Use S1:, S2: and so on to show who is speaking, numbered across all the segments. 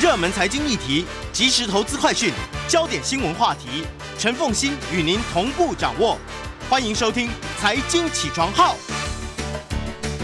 S1: 热门财经议题、即时投资快讯、焦点新闻话题，陈凤欣与您同步掌握。欢迎收听《财经起床号》。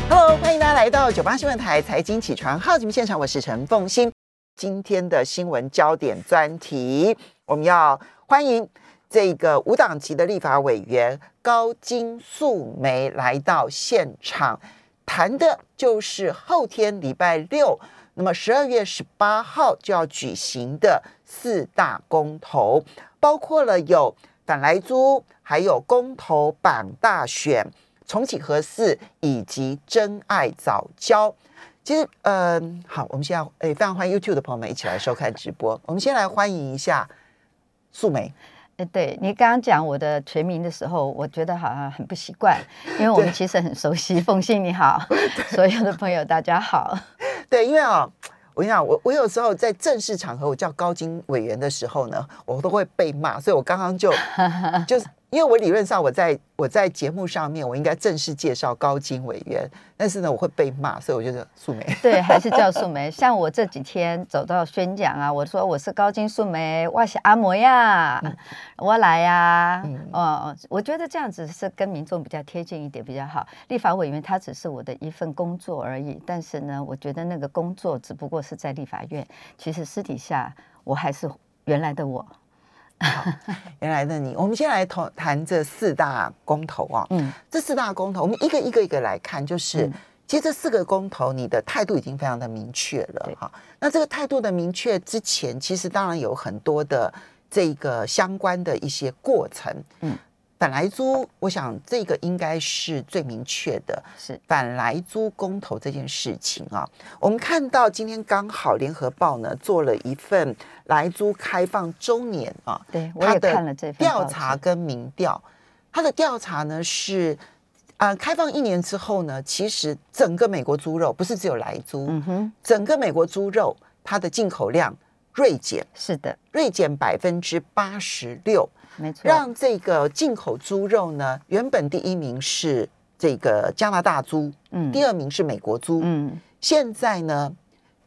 S2: Hello，欢迎大家来到九八新闻台财经起床号节目现场，我是陈凤欣。今天的新闻焦点专题，我们要欢迎这个无党籍的立法委员高金素梅来到现场，谈的就是后天礼拜六，那么十二月十八号就要举行的四大公投，包括了有反莱租，还有公投榜大选。重启核四以及真爱早教，其实，嗯、好，我们现在诶、非常欢迎 YouTube 的朋友们一起来收看直播。我们先来欢迎一下素梅，
S3: 呃，对你刚刚讲我的全名的时候，我觉得好像很不习惯，因为我们其实很熟悉。凤信你好，所有的朋友大家好。
S2: 对，因为啊、我跟你讲，我我有时候在正式场合我叫高金委员的时候呢，我都会被骂，所以我刚刚就 就是因为我理论上我在我在节目上面我应该正式介绍高金委员，但是呢我会被骂，所以我觉得素梅。
S3: 对，还是叫素梅。像我这几天走到宣讲啊，我说我是高金素梅，哇是阿摩呀，我来呀、哦，我觉得这样子是跟民众比较贴近一点比较好。立法委员他只是我的一份工作而已，但是呢，我觉得那个工作只不过是在立法院，其实私底下我还是原来的我。
S2: 原来的你，我们先来谈谈这四大公投啊。
S3: 嗯，
S2: 这四大公投，我们一个一个一个来看，就是、
S3: 嗯
S2: 其实这四个公投，你的态度已经非常的明确了
S3: 对
S2: 哈。那这个态度的明确之前，其实当然有很多的这个相关的一些过程。
S3: 嗯，
S2: 反来租，我想这个应该是最明确的。
S3: 是
S2: 反来租公投这件事情啊，我们看到今天刚好联合报呢做了一份来租开放周年啊，
S3: 对我也看了这份
S2: 调查跟民调，它的调查呢是。啊、开放一年之后呢，其实整个美国猪肉不是只有来猪，
S3: 嗯哼，
S2: 整个美国猪肉它的进口量锐减，
S3: 是的，
S2: 锐减百分之八十六，
S3: 没错。
S2: 让这个进口猪肉呢，原本第一名是这个加拿大猪，
S3: 嗯。
S2: 第二名是美国猪，
S3: 嗯，
S2: 现在呢，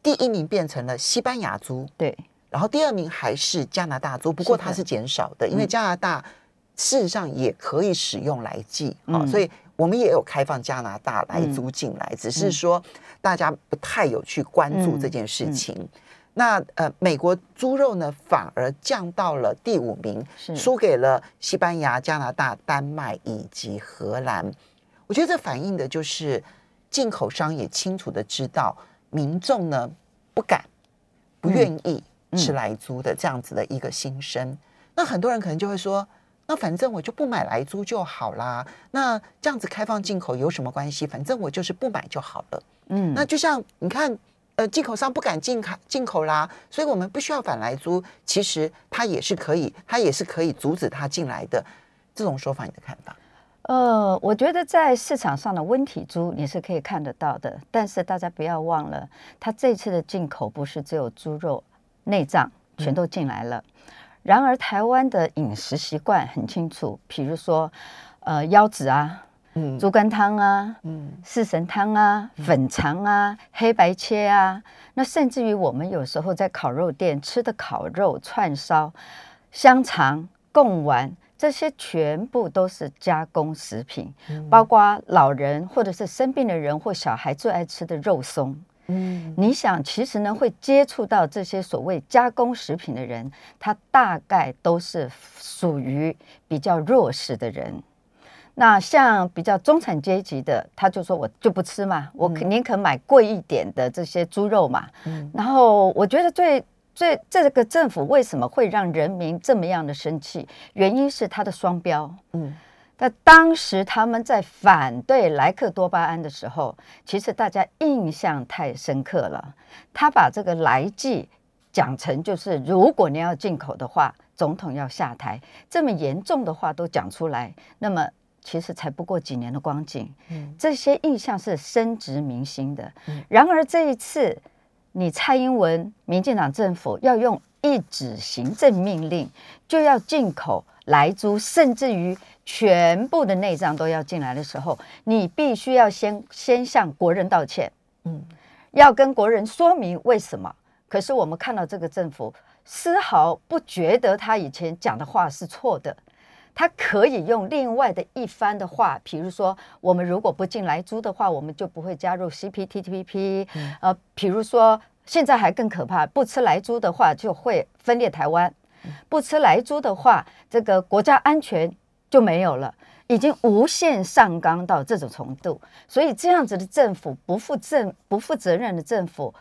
S2: 第一名变成了西班牙猪，
S3: 对，
S2: 然后第二名还是加拿大猪，不过它是减少的，因为
S3: 嗯
S2: 加拿大事实上也可以使用来寄啊、
S3: 嗯
S2: 所以我们也有开放加拿大来租进来，只是说大家不太有去关注这件事情。那呃，美国猪肉呢，反而降到了第五名，
S3: 是
S2: 输给了西班牙、加拿大、丹麦以及荷兰。我觉得这反映的就是进口商也清楚的知道，民众呢不敢、不愿意吃来猪的这样子的一个心声。那很多人可能就会说，那反正我就不买来猪就好啦。那这样子开放进口有什么关系？反正我就是不买就好了。
S3: 嗯，
S2: 那就像你看，呃，进口商不敢进口进口啦，所以我们不需要反来租，其实它也是可以，它也是可以阻止它进来的。这种说法，你的看法？
S3: 呃，我觉得在市场上的温体猪你是可以看得到的，但是大家不要忘了，它这次的进口不是只有猪肉、内脏全都进来了。然而，台湾的饮食习惯很清楚，比如说，呃，腰子啊、
S2: 嗯
S3: 猪肝汤啊、
S2: 嗯
S3: 四神汤啊、粉肠啊、黑白切啊，那甚至于我们有时候在烤肉店吃的烤肉、串烧、香肠、贡丸，这些全部都是加工食品，包括老人或者是生病的人或小孩最爱吃的肉松。
S2: 嗯
S3: 你想，其实呢，会接触到这些所谓加工食品的人，他大概都是属于比较弱势的人。那像比较中产阶级的，他就说我就不吃嘛，我肯宁可买贵一点的这些猪肉嘛。
S2: 嗯
S3: 然后我觉得最最这个政府为什么会让人民这么样的生气？原因是他的双标。
S2: 嗯
S3: 那当时他们在反对莱克多巴胺的时候，其实大家印象太深刻了。他把这个来剂讲成就是，如果你要进口的话，总统要下台，这么严重的话都讲出来，那么其实才不过几年的光景，
S2: 嗯。
S3: 这些印象是深植民心的。
S2: 嗯。
S3: 然而这一次，你蔡英文民进党政府要用一纸行政命令，就要进口来猪，甚至于全部的内脏都要进来的时候，你必须要先先向国人道歉，
S2: 嗯。
S3: 要跟国人说明为什么。可是我们看到这个政府丝毫不觉得他以前讲的话是错的，他可以用另外的一番的话，比如说我们如果不进来租的话，我们就不会加入 CPTPP。呃，比如说现在还更可怕，不吃来租的话就会分裂台湾，不吃来租的话，这个国家安全就没有了。已经无限上纲到这种程度，所以这样子的政府不负政不负责任的政府，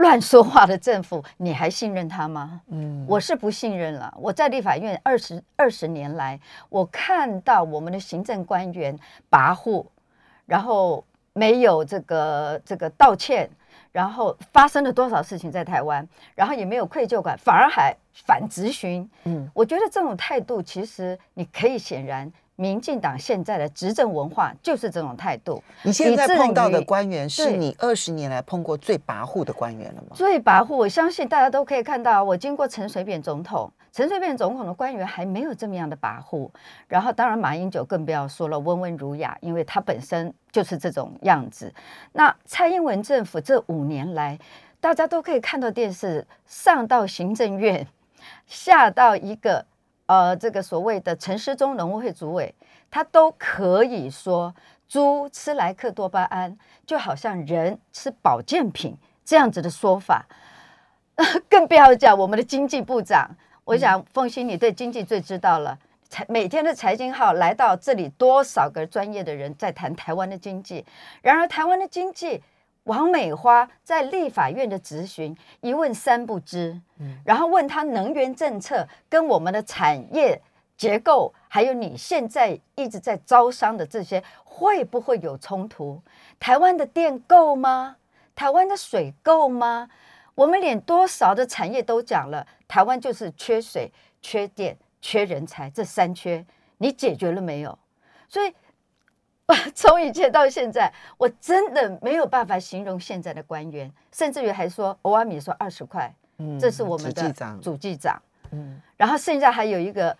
S3: 乱说话的政府，你还信任他吗？嗯，我是不信任了。我在立法院二十二十年来，我看到我们的行政官员跋扈，然后没有这个这个道歉，然后发生了多少事情在台湾，然后也没有愧疚感，反而还反咨询。嗯，我觉得这种态度，其实你可以显然。民进党现在的执政文化就是这种态度。
S2: 你现在碰到的官员是你二十年来碰过最跋扈的官员了吗？
S3: 最跋扈，我相信大家都可以看到。我经过陈水扁总统，陈水扁总统的官员还没有这么样的跋扈。然后，当然马英九更不要说了，温文儒雅，因为他本身就是这种样子。那蔡英文政府这五年来，大家都可以看到电视上到行政院，下到一个。呃，这个所谓的陈世忠农委会主委，他都可以说猪吃莱克多巴胺，就好像人吃保健品这样子的说法，更不要讲我们的经济部长。我想凤欣，你对经济最知道了。财每天的财经号来到这里，多少个专业的人在谈台湾的经济。然而，台湾的经济。王美花在立法院的质询一问三不知，嗯然后问他能源政策跟我们的产业结构，还有你现在一直在招商的这些会不会有冲突？台湾的电够吗？台湾的水够吗？我们连多少的产业都讲了，台湾就是缺水、缺电、缺人才，这三缺你解决了没有？所以。从以前到现在，我真的没有办法形容现在的官员，甚至于还说欧阿米说二十块，嗯，这是我们的主计长，嗯，然后现在还有一个，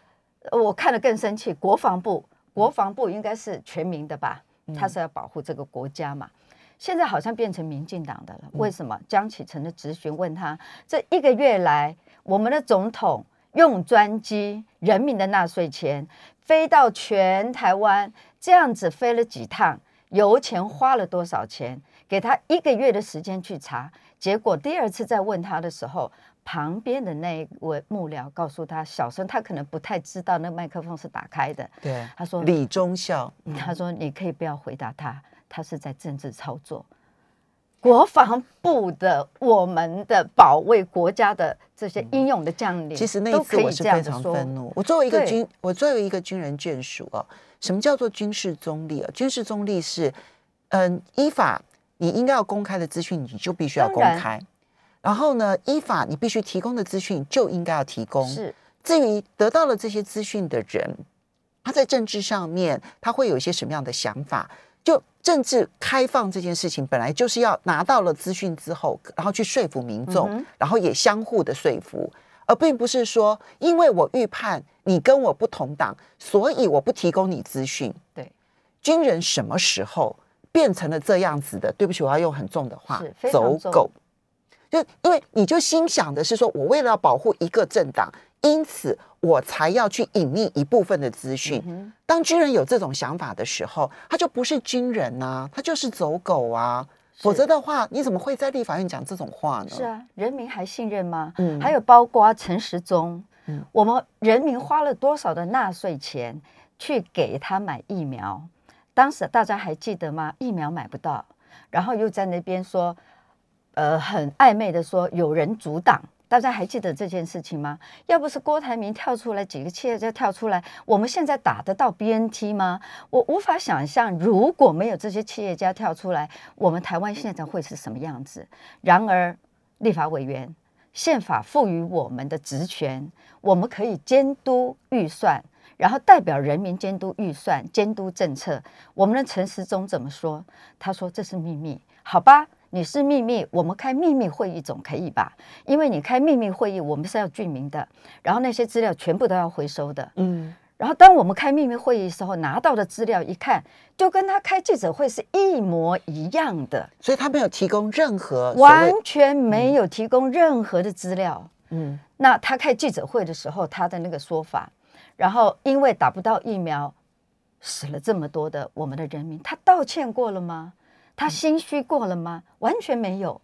S3: 我看了更生气，国防部，国防部应该是全民的吧，他是要保护这个国家嘛，现在好像变成民进党的了，为什么？江启臣的质询问他，这一个月来，我们的总统用专机，人民的纳税钱飞到全台湾。这样子飞了几趟，油钱花了多少钱？给他一个月的时间去查，结果第二次再问他的时候，旁边的那一位幕僚告诉他，小声，他可能不太知道那麦克风是打开的。
S2: 对，
S3: 他说
S2: 李忠孝，
S3: 他说你可以不要回答他，他是在政治操作。国防部的我们的保卫国家的这些英勇的将领，
S2: 其实那一次我是非常愤怒。我作为一个军，我作为一个军人眷属啊。什么叫做军事中立啊？军事中立是，嗯，依法你应该要公开的资讯，你就必须要公开。然后呢，依法你必须提供的资讯就应该要提供。
S3: 是。
S2: 至于得到了这些资讯的人，他在政治上面他会有一些什么样的想法？就政治开放这件事情，本来就是要拿到了资讯之后，然后去说服民众，然后也相互的说服。而并不是说，因为我预判你跟我不同党，所以我不提供你资讯。
S3: 对，
S2: 军人什么时候变成了这样子的？对不起，我要用很重的话，走狗。就因为你就心想的是说，我为了要保护一个政党，因此我才要去隐匿一部分的资讯。当军人有这种想法的时候，他就不是军人呐，他就是走狗啊。否则的话，你怎么会在立法院讲这种话呢？
S3: 是啊，人民还信任吗？嗯，还有包括陈时中，嗯，我们人民花了多少的纳税钱去给他买疫苗？当时大家还记得吗？疫苗买不到，然后又在那边说，呃，很暧昧的说有人阻挡。大家还记得这件事情吗？要不是郭台铭跳出来，几个企业家跳出来，我们现在打得到 BNT 吗？我无法想象，如果没有这些企业家跳出来，我们台湾现在会是什么样子？然而，立法委员、宪法赋予我们的职权，我们可以监督预算，然后代表人民监督预算、监督政策。我们的陈时中怎么说？他说这是秘密，好吧？你是秘密，我们开秘密会议总可以吧？因为你开秘密会议，我们是要具名的，然后那些资料全部都要回收的。嗯，然后当我们开秘密会议的时候，拿到的资料一看，就跟他开记者会是一模一样的，
S2: 所以他没有提供任何
S3: 完全没有提供任何的资料。
S2: 嗯，
S3: 那他开记者会的时候，他的那个说法，然后因为打不到疫苗，死了这么多的我们的人民，他道歉过了吗？他心虚过了吗？完全没有。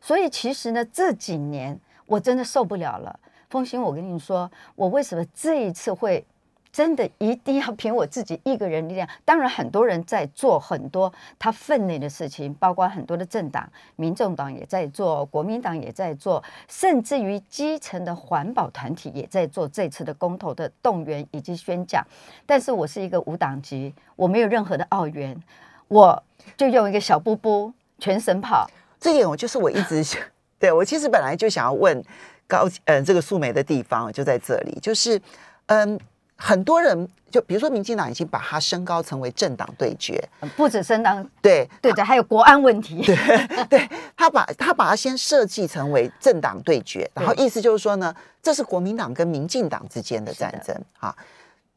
S3: 所以其实呢，这几年我真的受不了了。风兴，我跟你说，我为什么这一次会？真的一定要凭我自己一个人力量。当然，很多人在做很多他分内的事情，包括很多的政党，民众党也在做，国民党也在做，甚至于基层的环保团体也在做这次的公投的动员以及宣讲。但是我是一个无党籍，我没有任何的澳元，我就用一个小布布全省跑。
S2: 这点我就是我一直想，对我其实本来就想要问高嗯这个素梅的地方就在这里，就是嗯。很多人就比如说，民进党已经把它升高成为政党对决，
S3: 不止升党
S2: 对
S3: 对的，还有国安问题。
S2: 对对，他把他把它先设计成为政党对决，然后意思就是说呢，这是国民党跟民进党之间的战争啊。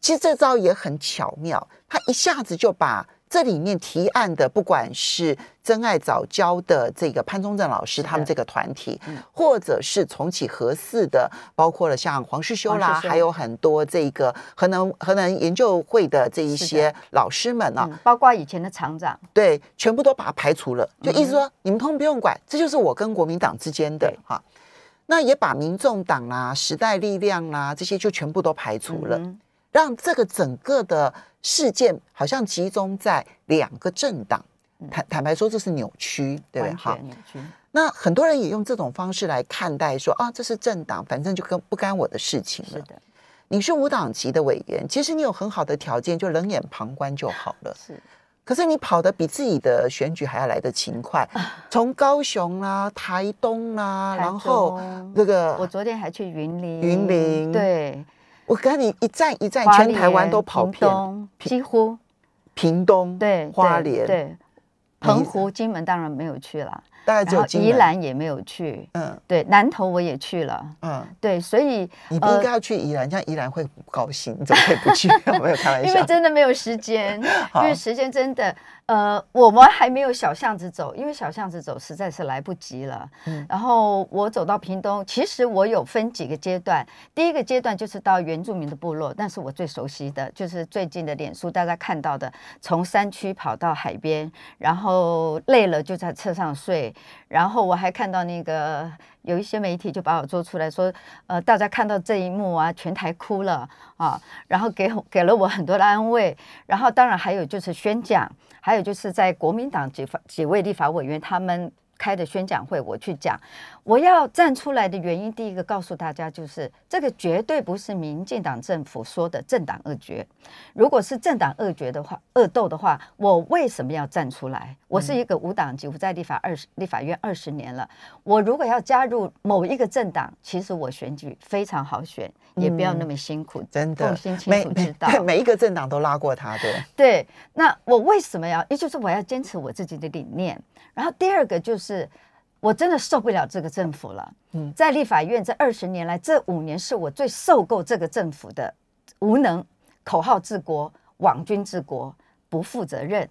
S2: 其实这招也很巧妙，他一下子就把。这里面提案的，不管是真爱早教的这个潘宗正老师他们这个团体，或者是重启核四的，包括了像黄世修啦，还有很多这个核能核能研究会的这一些老师们啊，
S3: 包括以前的厂长，
S2: 对，全部都把它排除了，就意思说你们通不用管，这就是我跟国民党之间的哈。那也把民众党啦、时代力量啦这些就全部都排除了。让这个整个的事件好像集中在两个政党，坦坦白说这是扭曲，对不对？
S3: 好，扭曲。
S2: 那很多人也用这种方式来看待，说啊，这是政党，反正就跟不干我的事情了。是的，你是无党籍的委员，其实你有很好的条件，就冷眼旁观就好了。是，可是你跑得比自己的选举还要来得勤快，从高雄啦、台东啦，然后这个，
S3: 我昨天还去云林，
S2: 云林
S3: 对。
S2: 我跟你一站一站，全台湾都跑遍，
S3: 几乎。
S2: 屏东
S3: 对
S2: 花莲。
S3: 对澎湖、金门当然没有去了。
S2: 大概只有
S3: 宜兰也没有去，嗯，对，南投我也去了，嗯，对，所以
S2: 你不应该要去宜兰，这样宜兰会不高兴，你怎么可以不去？没有开玩笑，
S3: 因为真的没有时间，因为时间真的，呃，我们还没有小巷子走，因为小巷子走实在是来不及了。嗯，然后我走到屏东，其实我有分几个阶段，第一个阶段就是到原住民的部落，那是我最熟悉的就是最近的脸书大家看到的，从山区跑到海边，然后累了就在车上睡。然后我还看到那个有一些媒体就把我做出来说，呃，大家看到这一幕啊，全台哭了啊，然后给给了我很多的安慰。然后当然还有就是宣讲，还有就是在国民党几几位立法委员他们。开的宣讲会，我去讲，我要站出来的原因，第一个告诉大家就是，这个绝对不是民进党政府说的政党恶决。如果是政党恶决的话，恶斗的话，我为什么要站出来？我是一个无党籍，我在立法二十立法院二十年了。我如果要加入某一个政党，其实我选举非常好选，也不要那么辛苦。
S2: 真的，
S3: 心清楚知道，
S2: 每一个政党都拉过他的。
S3: 对，那我为什么要？也就是我要坚持我自己的理念。然后第二个就是，我真的受不了这个政府了。嗯，在立法院这二十年来，这五年是我最受够这个政府的无能、口号治国、网军治国、不负责任。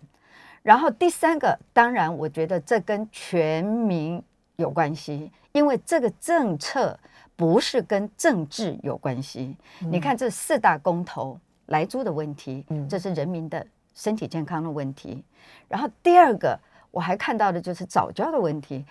S3: 然后第三个，当然我觉得这跟全民有关系，因为这个政策不是跟政治有关系。你看这四大公投来租的问题，这是人民的身体健康的问题。然后第二个。我还看到的就是早教的问题，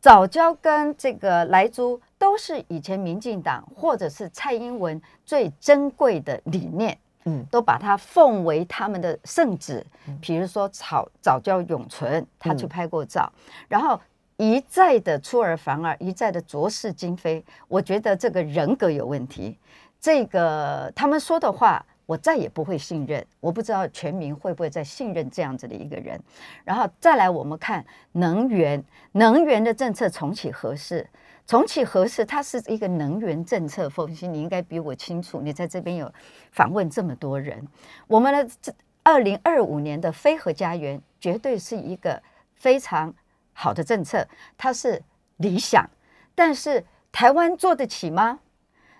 S3: 早教跟这个莱猪都是以前民进党或者是蔡英文最珍贵的理念，嗯，都把它奉为他们的圣旨。比如说早早教永存，他去拍过照，然后一再的出尔反尔，一再的浊世今非。我觉得这个人格有问题，这个他们说的话。我再也不会信任，我不知道全民会不会再信任这样子的一个人。然后再来，我们看能源，能源的政策重启合适，重启合适，它是一个能源政策。风险，你应该比我清楚，你在这边有访问这么多人。我们的这二零二五年的非核家园绝对是一个非常好的政策，它是理想，但是台湾做得起吗？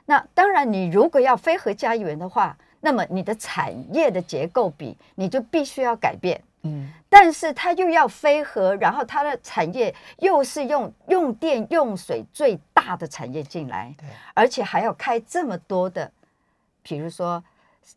S3: 那当然，你如果要非核家园的话。那么你的产业的结构比你就必须要改变。
S2: 嗯，
S3: 但是它又要飞核，然后它的产业又是用用电用水最大的产业进来，
S2: 对
S3: 而且还要开这么多的，比如说，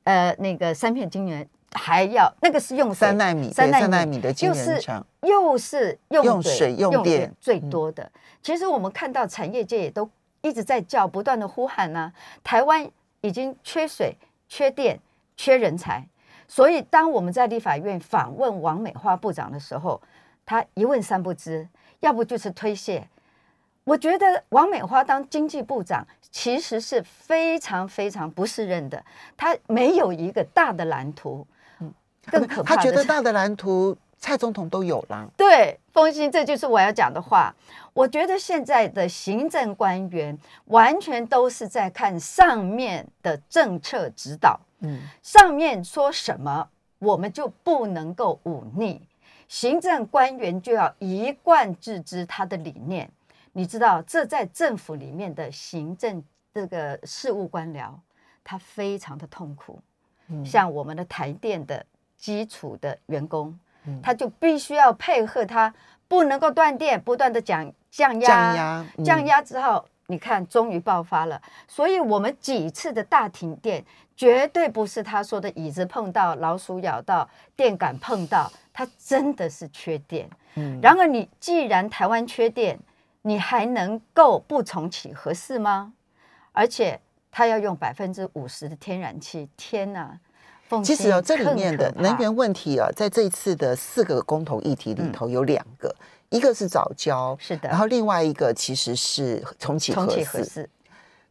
S3: 呃，那个三片晶圆还要那个是用水
S2: 三纳米，
S3: 三
S2: 纳
S3: 纳
S2: 米的晶圆厂，
S3: 又是用
S2: 用水用
S3: 用
S2: 电
S3: 最多的。其实我们看到产业界也都一直在叫，不断的呼喊呢、台湾已经缺水、缺电、缺人才。所以，当我们在立法院访问王美花部长的时候，他一问三不知，要不就是推卸。我觉得王美花当经济部长其实是非常非常不适任的，他没有一个大的蓝图。更可怕
S2: 他
S3: 的是
S2: 觉得大的蓝图蔡总统都有啦。
S3: 对，风心，这就是我要讲的话。我觉得现在的行政官员完全都是在看上面的政策指导，
S2: 嗯，
S3: 上面说什么，我们就不能够忤逆。行政官员就要一贯自知他的理念。你知道，这在政府里面的行政这个事务官僚，他非常的痛苦。
S2: 嗯
S3: 像我们的台电的基础的员工，
S2: 嗯
S3: 他就必须要配合他，不能够断电，不断的讲降压，
S2: 降压嗯
S3: 降压之后，你看终于爆发了。所以我们几次的大停电，绝对不是他说的椅子碰到、老鼠咬到、电杆碰到，它真的是缺电。
S2: 嗯
S3: 然而，你既然台湾缺电，你还能够不重启合适吗？而且他要用百分之五十的天然气，天哪！凤
S2: 其实哦，
S3: 心
S2: 这里面的能源问题啊，在这一次的四个公投议题里头有两个，一个是早教，
S3: 是的，
S2: 然后另外一个其实是重启核
S3: 重启核
S2: 四。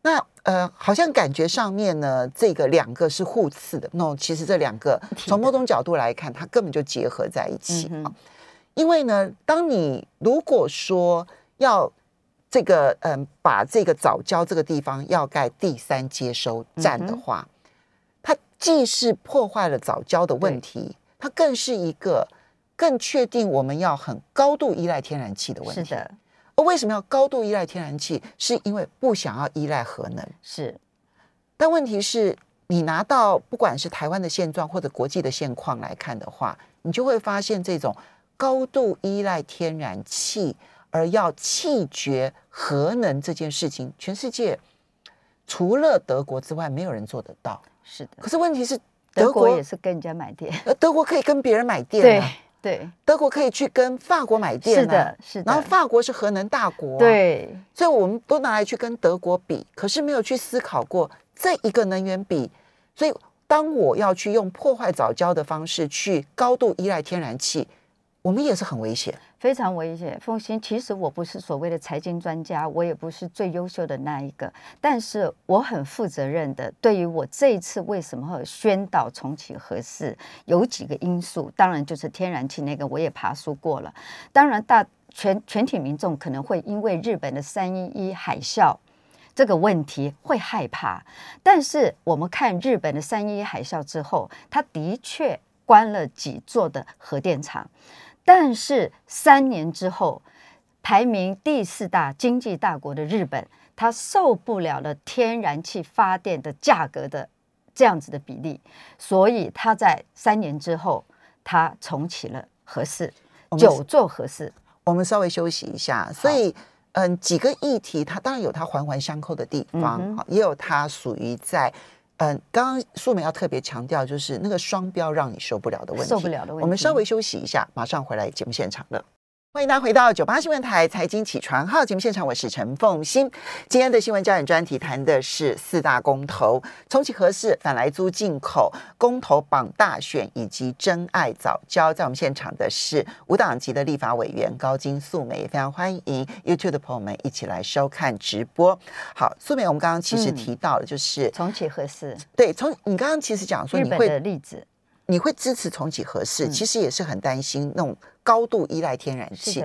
S2: 那呃，好像感觉上面呢，这个两个是互斥的。no，其实这两个
S3: 的
S2: 从某种角度来看，它根本就结合在一起啊。因为呢，当你如果说要这个嗯，把这个早教这个地方要盖第三接收站的
S3: 嗯
S2: 话，它既是破坏了早教的问题，它更是一个更确定我们要很高度依赖天然气的问题。
S3: 是的，
S2: 而为什么要高度依赖天然气？是因为不想要依赖核能。
S3: 是
S2: 但问题是，你拿到不管是台湾的现状或者国际的现况来看的话，你就会发现这种高度依赖天然气而要弃绝核能这件事情，全世界除了德国之外，没有人做得到。
S3: 是的，
S2: 可是问题是，
S3: 德
S2: 德国
S3: 国也是跟人家买电，
S2: 呃德国可以跟别人买电、
S3: 对
S2: 啊，
S3: 对，
S2: 德国可以去跟法国买电、啊，
S3: 是的，是的，
S2: 然后法国是核能大国、啊，
S3: 对。
S2: 所以我们都拿来去跟德国比，可是没有去思考过这一个能源比。所以，当我要去用破坏早教的方式去高度依赖天然气，我们也是很危险。
S3: 非常危险。凤欣，其实我不是所谓的财经专家，我也不是最优秀的那一个，但是我很负责任的。对于我这一次为什么会宣导重启核四，有几个因素，当然就是天然气那个我也爬书过了。当然大全全体民众可能会因为日本的三一一海啸。这个问题会害怕，但是我们看日本的三一一海啸之后，它的确关了几座的核电厂，但是三年之后，排名第四大经济大国的日本，它受不了了天然气发电的价格的这样子的比例，所以它在三年之后，它重启了核四，
S2: 我们
S3: 九座核四，
S2: 我们稍微休息一下，所以。嗯，几个议题，它当然有它环环相扣的地方，
S3: 嗯
S2: 也有它属于在，嗯，刚刚素梅要特别强调，就是那个双标让你受不了的问题，
S3: 受不了的问题。
S2: 我们稍微休息一下，马上回来节目现场了。欢迎大家回到九八新闻台财经起床号节目现场，我是陈凤欣。今天的新闻焦点专题谈的是四大公投、重启合适、反来租进口、公投榜大选以及真爱早教。在我们现场的是无党籍的立法委员高金素梅，非常欢迎 YouTube 的朋友们一起来收看直播。好，素梅，我们刚刚其实
S3: 嗯
S2: 提到了，就是、
S3: 重启合适，
S2: 对，从你刚刚其实讲说你会
S3: 的例子
S2: 你会支持重启核四，
S3: 嗯。
S2: 其实也是很担心那种高度依赖天然气，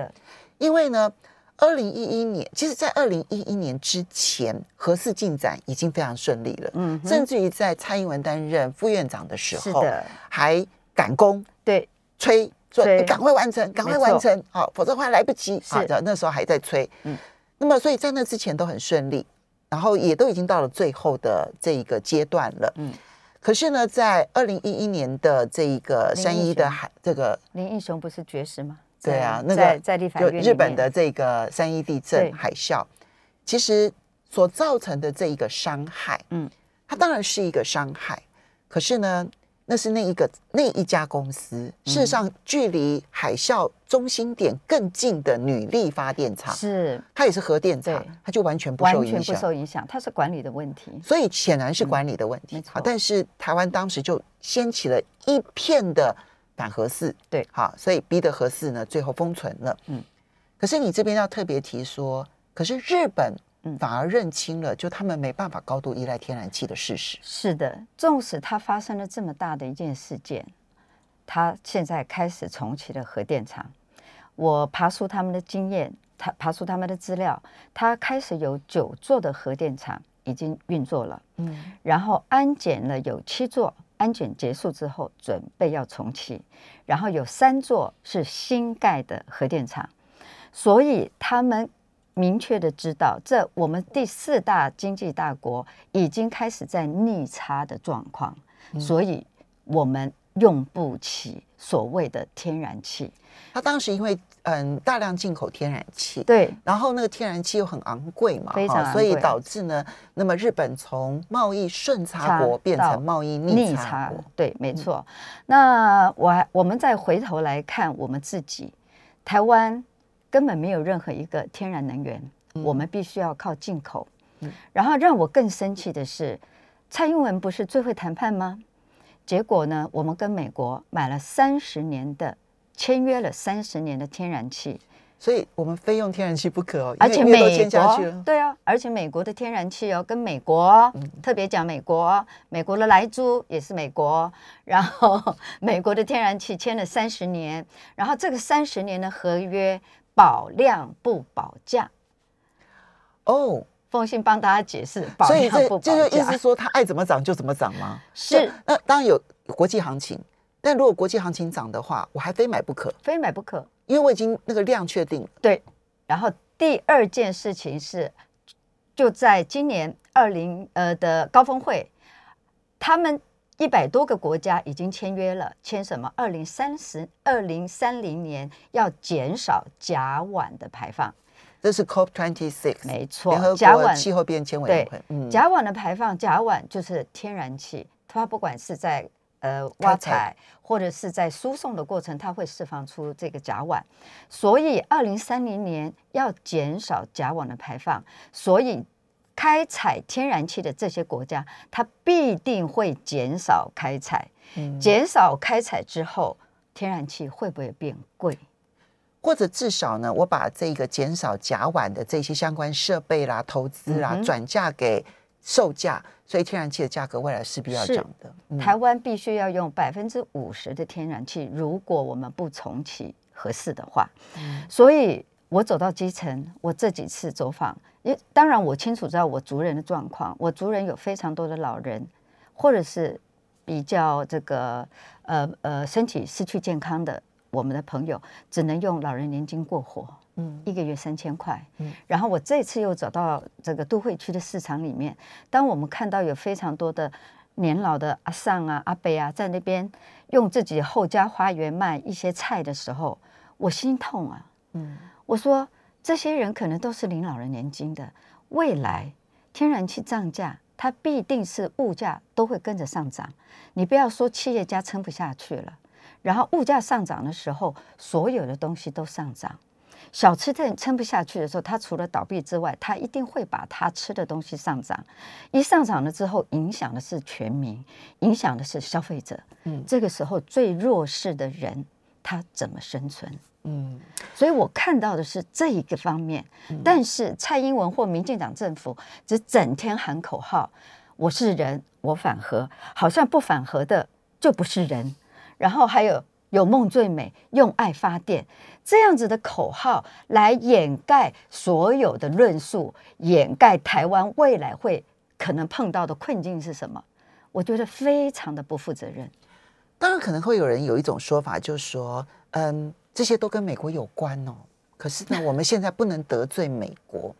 S2: 因为呢，二零一一年，其实在二零一一年之前，核四进展已经非常顺利了，
S3: 嗯，
S2: 甚至于在蔡英文担任副院长的时候，
S3: 是的，
S2: 还赶工
S3: 对，
S2: 催说你赶快完成，赶快完成，好，否则会来不及。
S3: 是。
S2: 好的，那时候还在催，
S3: 嗯。
S2: 嗯，那么所以在那之前都很顺利，然后也都已经到了最后的这一个阶段了，
S3: 嗯
S2: 嗯。可是呢，在二零一一年的这一个三一的海这个
S3: 林英雄不是绝食吗？
S2: 对啊，那个
S3: 在在立法
S2: 就
S3: 院
S2: 日本的这个三一地震海啸，其实所造成的这一个伤害，
S3: 嗯，
S2: 它当然是一个伤害，可是呢，那是那一个那一家公司，事实上距离海啸中心点更近的女力发电厂，
S3: 是
S2: 它也是核电厂，它就
S3: 完全不
S2: 受影响完全不
S3: 受影响。它是管理的问题。
S2: 所以显然是管理的问题。好，但是台湾当时就掀起了一片的反核四，
S3: 对
S2: 好，所以逼得核四呢最后封存了。
S3: 嗯
S2: 嗯，可是你这边要特别提说，可是日本
S3: 嗯
S2: 反而认清了，就他们没办法高度依赖天然气的事实。
S3: 是的，纵使它发生了这么大的一件事件，它现在开始重启了核电厂。我爬出他们的经验，他爬出他们的资料，他开始有九座的核电厂已经运作了，
S2: 嗯，
S3: 然后安检了有七座，安检结束之后准备要重启，然后有三座是新盖的核电厂，所以他们明确的知道，这我们第四大经济大国已经开始在逆差的状况，所以我们用不起所谓的天然气。
S2: 他当时因为嗯大量进口天然气，
S3: 对，
S2: 然后那个天然气又很昂贵嘛，
S3: 非常昂
S2: 哈所以
S3: 贵
S2: 导致呢，那么日本从贸易顺差
S3: 差
S2: 国变成贸易逆差国。
S3: 对，没错。那我还我们再回头来看我们自己，台湾根本没有任何一个天然能源，我们必须要靠进口。然后让我更生气的是，蔡英文不是最会谈判吗？结果呢，我们跟美国买了三十年的，签约了三十年的天然气，
S2: 所以我们非用天然气不可哦，
S3: 而且美国。对啊，而且美国的天然气哦，跟美国、特别讲美国，美国的莱猪也是美国，然后 美国的天然气签了三十年，然后这个三十年的合约保量不保价。
S2: 哦，
S3: 奉信帮大家解释，保量不保价
S2: 这就意思。说，它爱怎么涨就怎么涨吗？
S3: 是
S2: 就那当然有国际行情，但如果国际行情涨的话，我还非买不可，
S3: 非买不可。
S2: 因为我已经那个量确定了。
S3: 对，然后第二件事情是，就在今年二零呃的高峰会，他们一百多个国家已经签约了，签什么？二零三十二零三零年要减少甲烷的排放，
S2: 这是 COP twenty six，
S3: 没错甲烷
S2: 国气候变迁委员
S3: 对
S2: 会。，嗯，
S3: 甲烷的排放，甲烷就是天然气，它不管是在呃挖
S2: 采
S3: 或者是在输送的过程，它会释放出这个甲烷，所以二零三零年要减少甲烷的排放，所以开采天然气的这些国家，它必定会减少开采，
S2: 嗯
S3: 减少开采之后，天然气会不会变贵？
S2: 或者至少呢，我把这个减少甲烷的这些相关设备啦、投资啦
S3: 嗯
S2: 转嫁给售价，所以天然气的价格未来势必要
S3: 是
S2: 涨的。嗯
S3: 台湾必须要用百分之五十的天然气，如果我们不重启合适的话，所以我走到基层，我这几次走访，因当然我清楚知道我族人的状况，我族人有非常多的老人，或者是比较这个呃呃身体失去健康的我们的朋友，只能用老人年金过活。
S2: 嗯
S3: 一个月三千块
S2: 嗯，
S3: 然后我这次又走到这个都会区的市场里面，当我们看到有非常多的年老的阿尚啊、阿伯啊，在那边用自己后家花园卖一些菜的时候，我心痛啊！
S2: 嗯
S3: 我说这些人可能都是领老人年金的，未来天然气涨价，它必定是物价都会跟着上涨。你不要说企业家撑不下去了，然后物价上涨的时候，所有的东西都上涨。小吃店撑不下去的时候，它除了倒闭之外，它一定会把它吃的东西上涨。一上涨了之后，影响的是全民，影响的是消费者。
S2: 嗯
S3: 这个时候最弱势的人，他怎么生存？
S2: 嗯
S3: 所以我看到的是这一个方面，但是蔡英文或民进党政府只整天喊口号：“我是人，我反核”，好像不反核的就不是人。然后还有“有梦最美，用爱发电”这样子的口号来掩盖所有的论述，掩盖台湾未来会可能碰到的困境是什么？我觉得非常的不负责任。
S2: 当然可能会有人有一种说法，就是说，嗯，这些都跟美国有关哦。可是呢，我们现在不能得罪美国，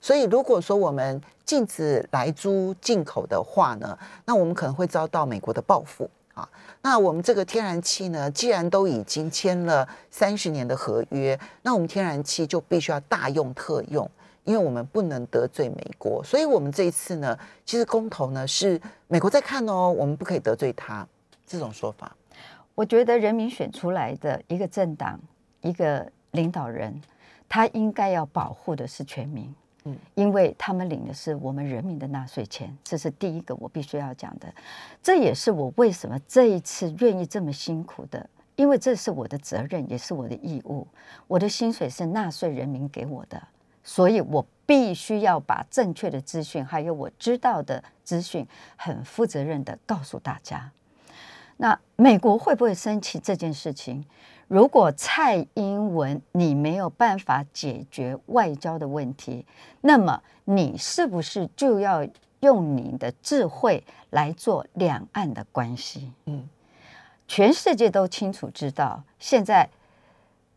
S2: 所以如果说我们禁止来租进口的话呢，那我们可能会遭到美国的报复啊。那我们这个天然气呢，既然都已经签了三十年的合约，那我们天然气就必须要大用特用，因为我们不能得罪美国。所以，我们这一次呢，其实公投呢是美国在看哦，我们不可以得罪他这种说法。
S3: 我觉得人民选出来的一个政党、一个领导人，他应该要保护的是全民。嗯，因为他们领的是我们人民的纳税钱，这是第一个我必须要讲的。这也是我为什么这一次愿意这么辛苦的，因为这是我的责任，也是我的义务。我的薪水是纳税人民给我的，所以我必须要把正确的资讯，还有我知道的资讯，很负责任的告诉大家。那美国会不会生气这件事情？如果蔡英文你没有办法解决外交的问题，那么你是不是就要用你的智慧来做两岸的关系？嗯，全世界都清楚知道，现在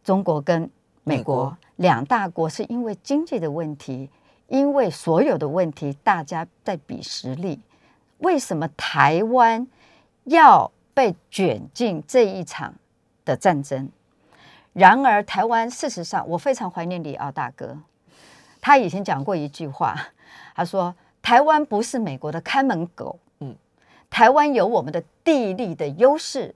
S3: 中国跟美国两大国是因为经济的问题，因为所有的问题，大家在比实力。为什么台湾要被卷进这一场？的战争。然而，台湾事实上，我非常怀念李敖大哥。他以前讲过一句话，他说：“台湾不是美国的看门狗，嗯，台湾有我们的地利的优势，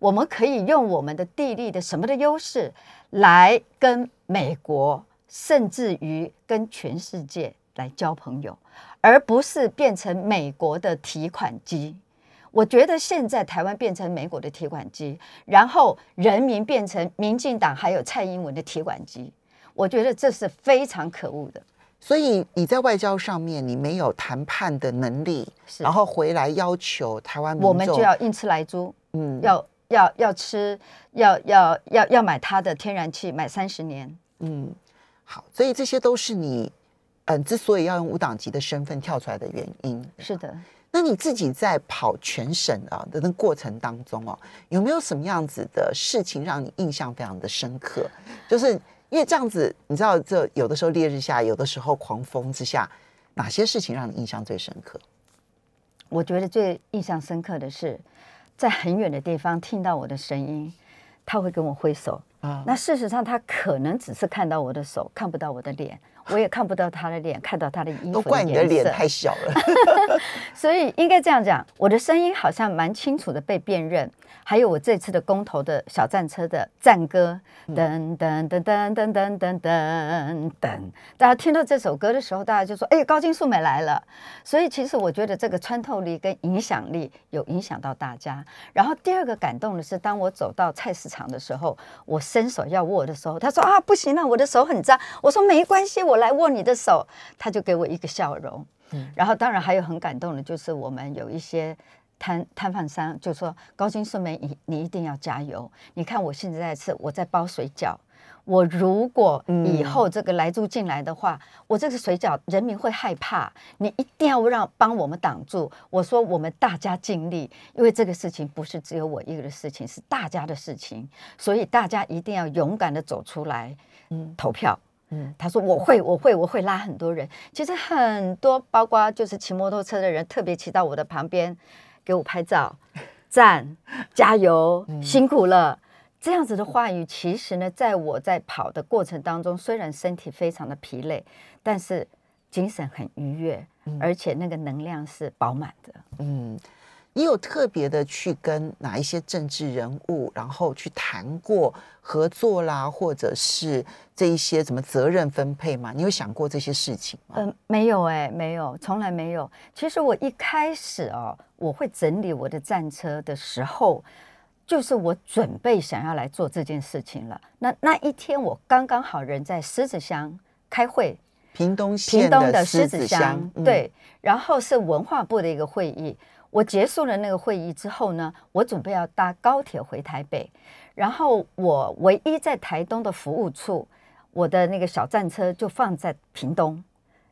S3: 我们可以用我们的地利的什么的优势来跟美国，甚至于跟全世界来交朋友，而不是变成美国的提款机。”我觉得现在台湾变成美国的提款机，然后人民变成民进党还有蔡英文的提款机，我觉得这是非常可恶的。
S2: 所以你在外交上面你没有谈判的能力，然后回来要求台湾，
S3: 我们就要硬吃来租，嗯，要要要吃，要要要要买他的天然气，买三十年，嗯，
S2: 好，所以这些都是你嗯之所以要用无党籍的身份跳出来的原因。
S3: 是的。
S2: 那你自己在跑全省啊的那过程当中哦，有没有什么样子的事情让你印象非常的深刻？就是因为这样子，你知道，这有的时候烈日下，有的时候狂风之下，哪些事情让你印象最深刻？
S3: 我觉得最印象深刻的是，在很远的地方听到我的声音，他会跟我挥手啊。那事实上，他可能只是看到我的手，看不到我的脸。我也看不到他的脸，看到他的衣服
S2: 都怪你的脸太小了。
S3: 所以应该这样讲，我的声音好像蛮清楚的被辨认。还有我这次的公投的小战车的战歌，噔噔噔噔噔噔噔噔噔，大家听到这首歌的时候，大家就说：“哎，高金素梅来了。”所以其实我觉得这个穿透力跟影响力有影响到大家。然后第二个感动的是，当我走到菜市场的时候，我伸手要握的时候，他说：“啊，不行了，我的手很脏。”我说：“没关系，我来握你的手。”他就给我一个笑容。然后当然还有很感动的，就是我们有一些。摊摊贩商就说：“高金顺梅，你你一定要加油！你看我现在在吃，我在包水饺。我如果以后这个来租进来的话，我这个水饺人民会害怕。你一定要让帮我们挡住。我说我们大家尽力，因为这个事情不是只有我一个的事情，是大家的事情，所以大家一定要勇敢的走出来，嗯，投票。嗯，他说我会，我会，我会拉很多人。其实很多，包括就是骑摩托车的人，特别骑到我的旁边。”给我拍照，赞，加油，辛苦了。这样子的话语，其实呢，在我在跑的过程当中，虽然身体非常的疲累，但是精神很愉悦，而且那个能量是饱满的。嗯。
S2: 你有特别的去跟哪一些政治人物，然后去谈过合作啦，或者是这一些什么责任分配吗？你有想过这些事情吗？嗯，
S3: 没有哎，没有，从来没有。其实我一开始哦，我会整理我的战车的时候，就是我准备想要来做这件事情了。那那一天我刚刚好人在狮子乡开会，
S2: 屏东屏东的狮子乡，
S3: 对，然后是文化部的一个会议。我结束了那个会议之后呢，我准备要搭高铁回台北，然后我唯一在台东的服务处，我的那个小战车就放在屏东，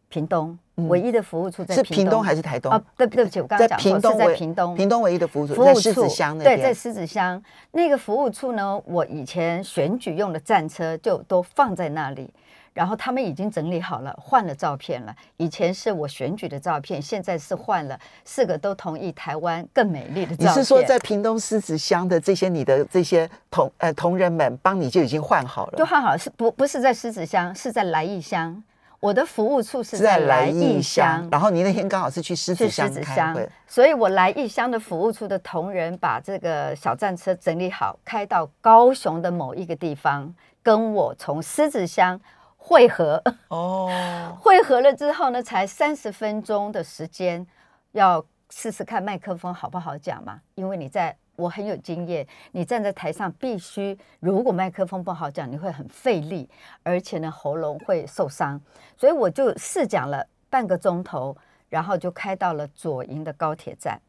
S3: 屏东唯一的服务处在是
S2: 屏东还是台东？
S3: 哦，对对不起，我刚刚讲错是在屏东，
S2: 屏东唯一的服务处在狮子乡
S3: 对，在狮子乡那个服务处呢，我以前选举用的战车就都放在那里。然后他们已经整理好了，换了照片了。以前是我选举的照片，现在是换了四个都同意台湾更美丽的照片。
S2: 你是说在屏东狮子乡的这些你的这些同呃同仁们帮你就已经换好了？
S3: 就换好了，是不不是在狮子乡，是在来义乡。我的服务处是在来义乡，
S2: 然后你那天刚好是去狮子乡开会，
S3: 所以我来义乡的服务处的同仁把这个小战车整理好，开到高雄的某一个地方，跟我从狮子乡汇合。哦，汇合了之后呢，才三十分钟的时间，要试试看麦克风好不好讲嘛，因为你在。我很有经验，你站在台上必须，如果麦克风不好讲，你会很费力，而且呢喉咙会受伤，所以我就试讲了半个钟头，然后就开到了左营的高铁站，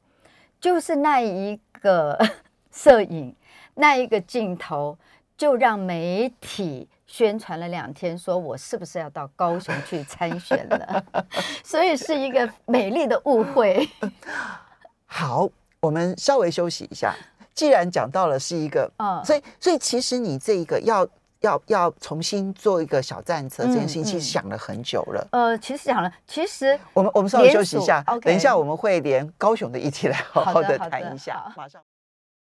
S3: 就是那一个 摄影，那一个镜头，就让媒体宣传了两天，说我是不是要到高雄去参选了，所以是一个美丽的误会。
S2: 好。我们稍微休息一下。既然讲到了是一个，嗯，所以所以其实你这一个要要要重新做一个小战车这件事情，其实想了很久了。
S3: 呃，其实想了，其实
S2: 我们我们稍微休息一下，等一下我们会连高雄的议题来好好的谈一下。马上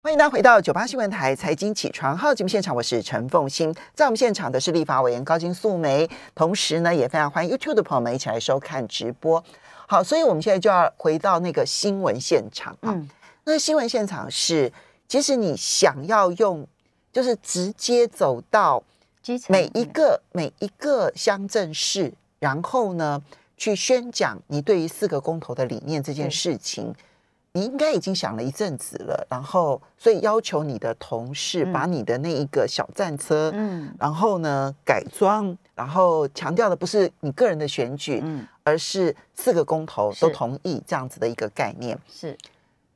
S2: 欢迎大家回到九八新闻台财经起床号节目现场，我是陈凤欣，在我们现场的是立法委员高金素梅，同时呢也非常欢迎 YouTube 的朋友们一起来收看直播。好，所以我们现在就要回到那个新闻现场啊。那新闻现场是，其实你想要用，就是直接走到每一个每一个乡镇市，然后呢去宣讲你对于四个公投的理念这件事情，你应该已经想了一阵子了。然后，所以要求你的同事把你的那一个小战车，嗯，然后呢改装，然后强调的不是你个人的选举，嗯，而是四个公投都同意这样子的一个概念，
S3: 是。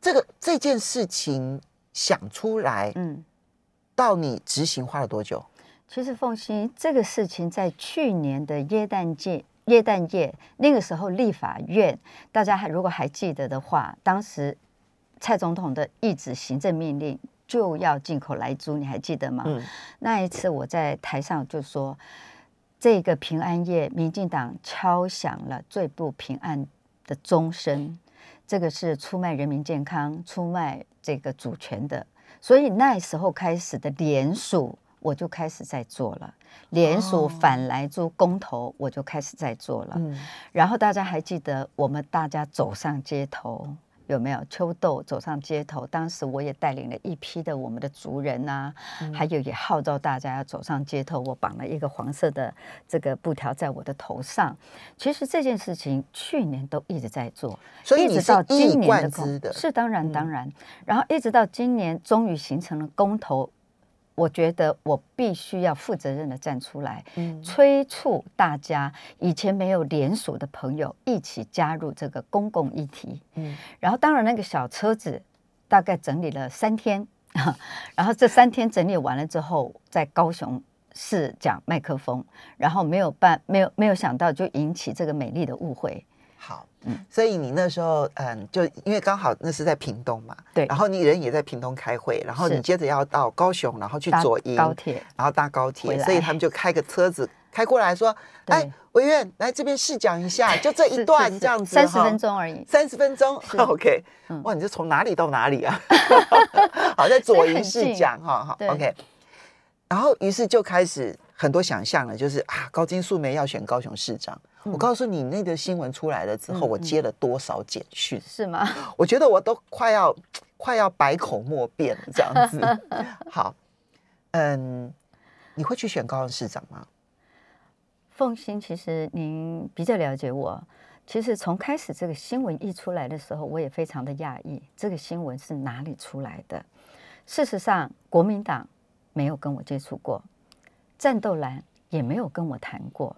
S2: 这个这件事情想出来，嗯，到你执行花了多久？
S3: 其实凤欣这个事情在去年的耶诞节耶诞夜那个时候，立法院大家还如果还记得的话，当时蔡总统的一纸行政命令就要进口来猪，你还记得吗？嗯，那一次我在台上就说，这个平安夜，民进党敲响了最不平安的钟声。这个是出卖人民健康、出卖这个主权的，所以那时候开始的联署，我就开始在做了。联署反来做公投，我就开始在做了。然后大家还记得，我们大家走上街头。有没有秋豆走上街头？当时我也带领了一批的我们的族人呐，还有也号召大家要走上街头。我绑了一个黄色的这个布条在我的头上。其实这件事情去年都一直在做，
S2: 所以一直到今年的公
S3: 是当然当然，然后一直到今年终于形成了公投。我觉得我必须要负责任的站出来，催促大家以前没有联署的朋友一起加入这个公共议题。嗯，然后当然那个小车子大概整理了三天，然后这三天整理完了之后，在高雄市讲麦克风，然后没有办没有没有想到就引起这个美丽的误会。
S2: 好。嗯，所以你那时候，嗯，就因为刚好那是在屏东嘛，
S3: 对，
S2: 然后你人也在屏东开会，然后你接着要到高雄，然后去左营
S3: 高铁，
S2: 然后搭高铁，所以他们就开个车子开过来说，哎，委员来这边试讲一下，就这一段这样子，
S3: 三十分钟而已，
S2: 三十分钟，OK，哇，你是从哪里到哪里啊？好，在左营试讲哈，好，OK，然后于是就开始。很多想象了，就是啊，高金素梅要选高雄市长。我告诉你，那个新闻出来了之后，我接了多少简讯？
S3: 是吗？
S2: 我觉得我都快要 快要百口莫辩这样子。好，嗯，你会去选高雄市长吗？
S3: 凤欣，其实您比较了解我。其实从开始这个新闻一出来的时候，我也非常的讶异，这个新闻是哪里出来的？事实上，国民党没有跟我接触过。战斗蓝也没有跟我谈过，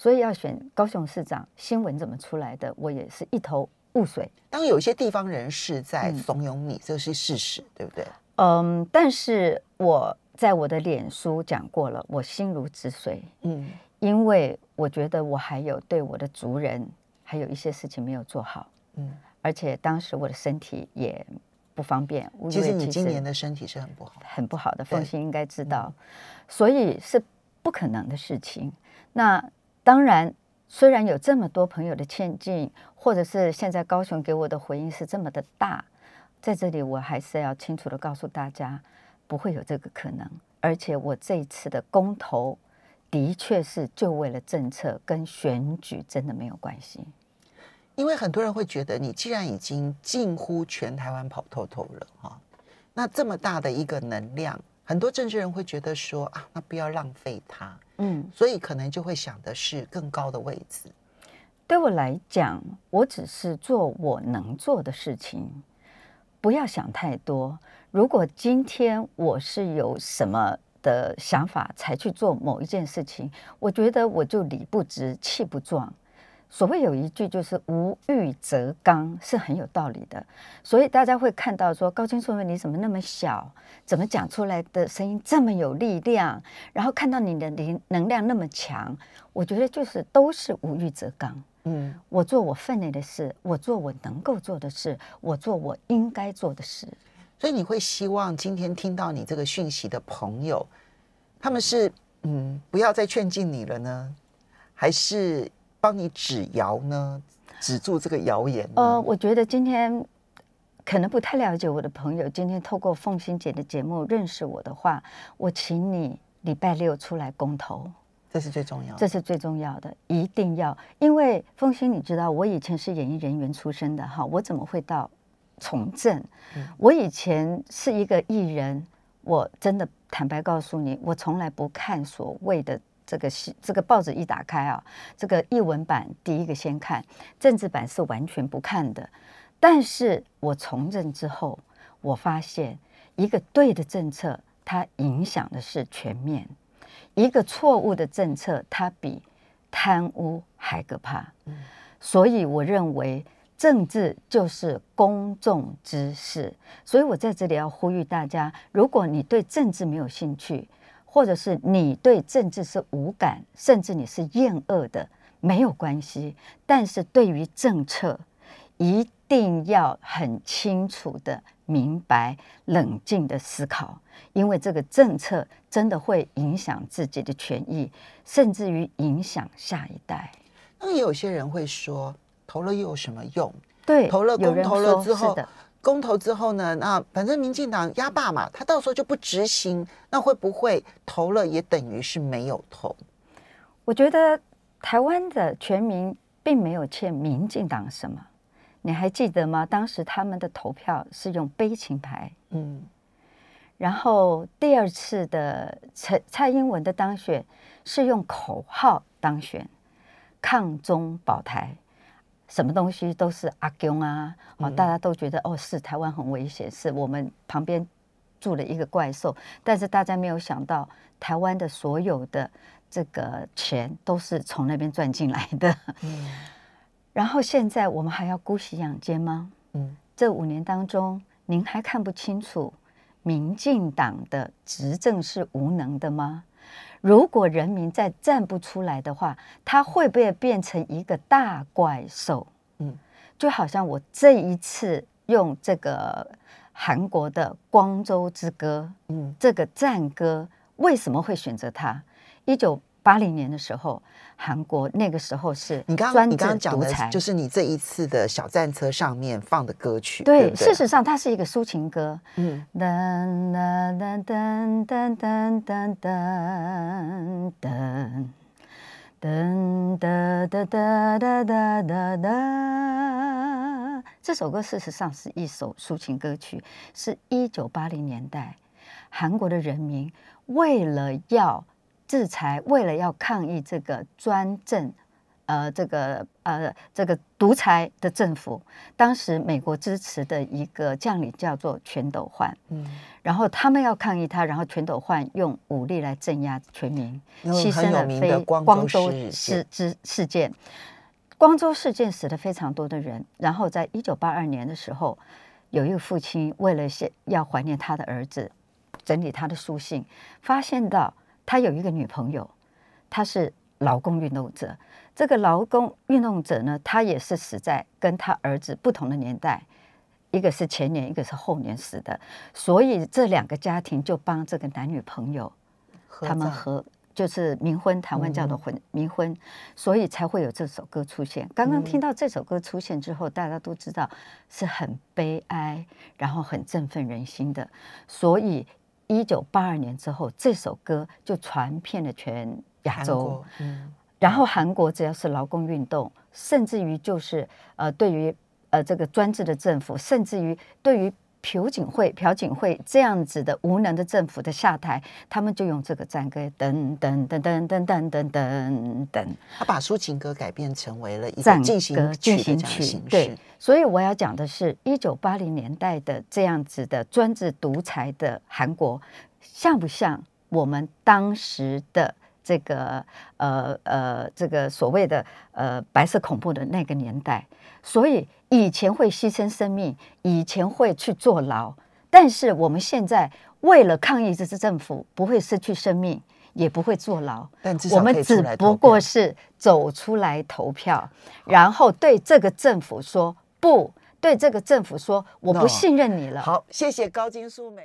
S3: 所以要选高雄市长，新闻怎么出来的，我也是一头雾水。
S2: 当有一些地方人士在怂恿你，这是事实，对不对？
S3: 嗯，但是我在我的脸书讲过了，我心如止水。嗯，因为我觉得我还有对我的族人还有一些事情没有做好。嗯，而且当时我的身体也不方便。
S2: 其实你今年的身体是很不好，
S3: 很不好的。凤心应该知道。所以是不可能的事情。那当然，虽然有这么多朋友的劝进，或者是现在高雄给我的回应是这么的大，在这里我还是要清楚的告诉大家，不会有这个可能。而且我这一次的公投，的确是就为了政策，跟选举真的没有关系。
S2: 因为很多人会觉得，你既然已经近乎全台湾跑透透了哈，那这么大的一个能量，很多政治人会觉得说啊，那不要浪费它，嗯，所以可能就会想的是更高的位置。
S3: 对我来讲，我只是做我能做的事情，不要想太多。如果今天我是有什么的想法才去做某一件事情，我觉得我就理不直气不壮。所谓有一句就是“无欲则刚”，是很有道理的。所以大家会看到说高清素梅你怎么那么小，怎么讲出来的声音这么有力量，然后看到你的能能量那么强，我觉得就是都是无欲则刚。嗯，我做我分内的事，我做我能够做的事，我做我应该做的事。
S2: 所以你会希望今天听到你这个讯息的朋友，他们是嗯不要再劝进你了呢，还是？帮你止谣呢，止住这个谣言。呃，
S3: 我觉得今天可能不太了解我的朋友，今天透过凤欣姐的节目认识我的话，我请你礼拜六出来公投，
S2: 这是最重要，
S3: 这是最重要的，一定要。因为凤欣，你知道我以前是演艺人员出身的哈，我怎么会到从政？我以前是一个艺人，我真的坦白告诉你，我从来不看所谓的。这个是这个报纸一打开啊，这个译文版第一个先看，政治版是完全不看的。但是我从政之后，我发现一个对的政策，它影响的是全面；一个错误的政策，它比贪污还可怕。所以我认为政治就是公众之事。所以我在这里要呼吁大家：如果你对政治没有兴趣，或者是你对政治是无感，甚至你是厌恶的，没有关系。但是对于政策，一定要很清楚的明白、冷静的思考，因为这个政策真的会影响自己的权益，甚至于影响下一代。
S2: 那也有些人会说，投了又有什么用？
S3: 对，
S2: 投了公投了之后。公投之后呢？那反正民进党压霸嘛，他到时候就不执行，那会不会投了也等于是没有投？
S3: 我觉得台湾的全民并没有欠民进党什么，你还记得吗？当时他们的投票是用悲情牌，嗯，然后第二次的蔡蔡英文的当选是用口号当选，抗中保台。什么东西都是阿公啊，哦，大家都觉得哦，是台湾很危险，是我们旁边住了一个怪兽。但是大家没有想到，台湾的所有的这个钱都是从那边赚进来的。嗯。然后现在我们还要姑息养奸吗？嗯。这五年当中，您还看不清楚民进党的执政是无能的吗？如果人民再站不出来的话，他会不会变成一个大怪兽？嗯，就好像我这一次用这个韩国的《光州之歌》，嗯，这个战歌为什么会选择它？一九。八零年的时候，韩国那个时候是
S2: 你刚刚你刚刚讲的，就是你这一次的小战车上面放的歌曲。
S3: 对，事实上它是一个抒情歌。嗯。噔噔噔噔噔噔噔噔噔噔噔噔噔噔噔。这首歌事实上是一首抒情歌曲，是一九八零年代韩国的人民为了要。制裁为了要抗议这个专政，呃，这个呃，这个独裁的政府，当时美国支持的一个将领叫做全斗焕，嗯，然后他们要抗议他，然后全斗焕用武力来镇压全民，
S2: 牺牲了非
S3: 光州事之事件，光州事件死了非常多的人，然后在一九八二年的时候，有一个父亲为了先要怀念他的儿子，整理他的书信，发现到。他有一个女朋友，他是劳工运动者。这个劳工运动者呢，他也是死在跟他儿子不同的年代，一个是前年，一个是后年死的。所以这两个家庭就帮这个男女朋友他们和就是冥婚，台湾叫做婚冥婚，所以才会有这首歌出现。刚刚听到这首歌出现之后，大家都知道是很悲哀，然后很振奋人心的。所以一九八二年之后，这首歌就传遍了全亚洲。嗯，然后韩国只要是劳工运动，甚至于就是呃，对于呃这个专制的政府，甚至于对于。朴槿惠、朴槿惠这样子的无能的政府的下台，他们就用这个战歌，噔噔噔噔噔噔噔噔噔，
S2: 他把抒情歌改变成为了一个进行进行曲。
S3: 对，所以我要讲的是，一九八零年代的这样子的专制独裁的韩国，像不像我们当时的这个呃呃这个所谓的呃白色恐怖的那个年代？所以。以前会牺牲生命，以前会去坐牢，但是我们现在为了抗议这次政府，不会失去生命，也不会坐牢。
S2: 但
S3: 我们只不过是走出来投票，然后对这个政府说不，对这个政府说我不信任你了。
S2: 好，谢谢高金素梅。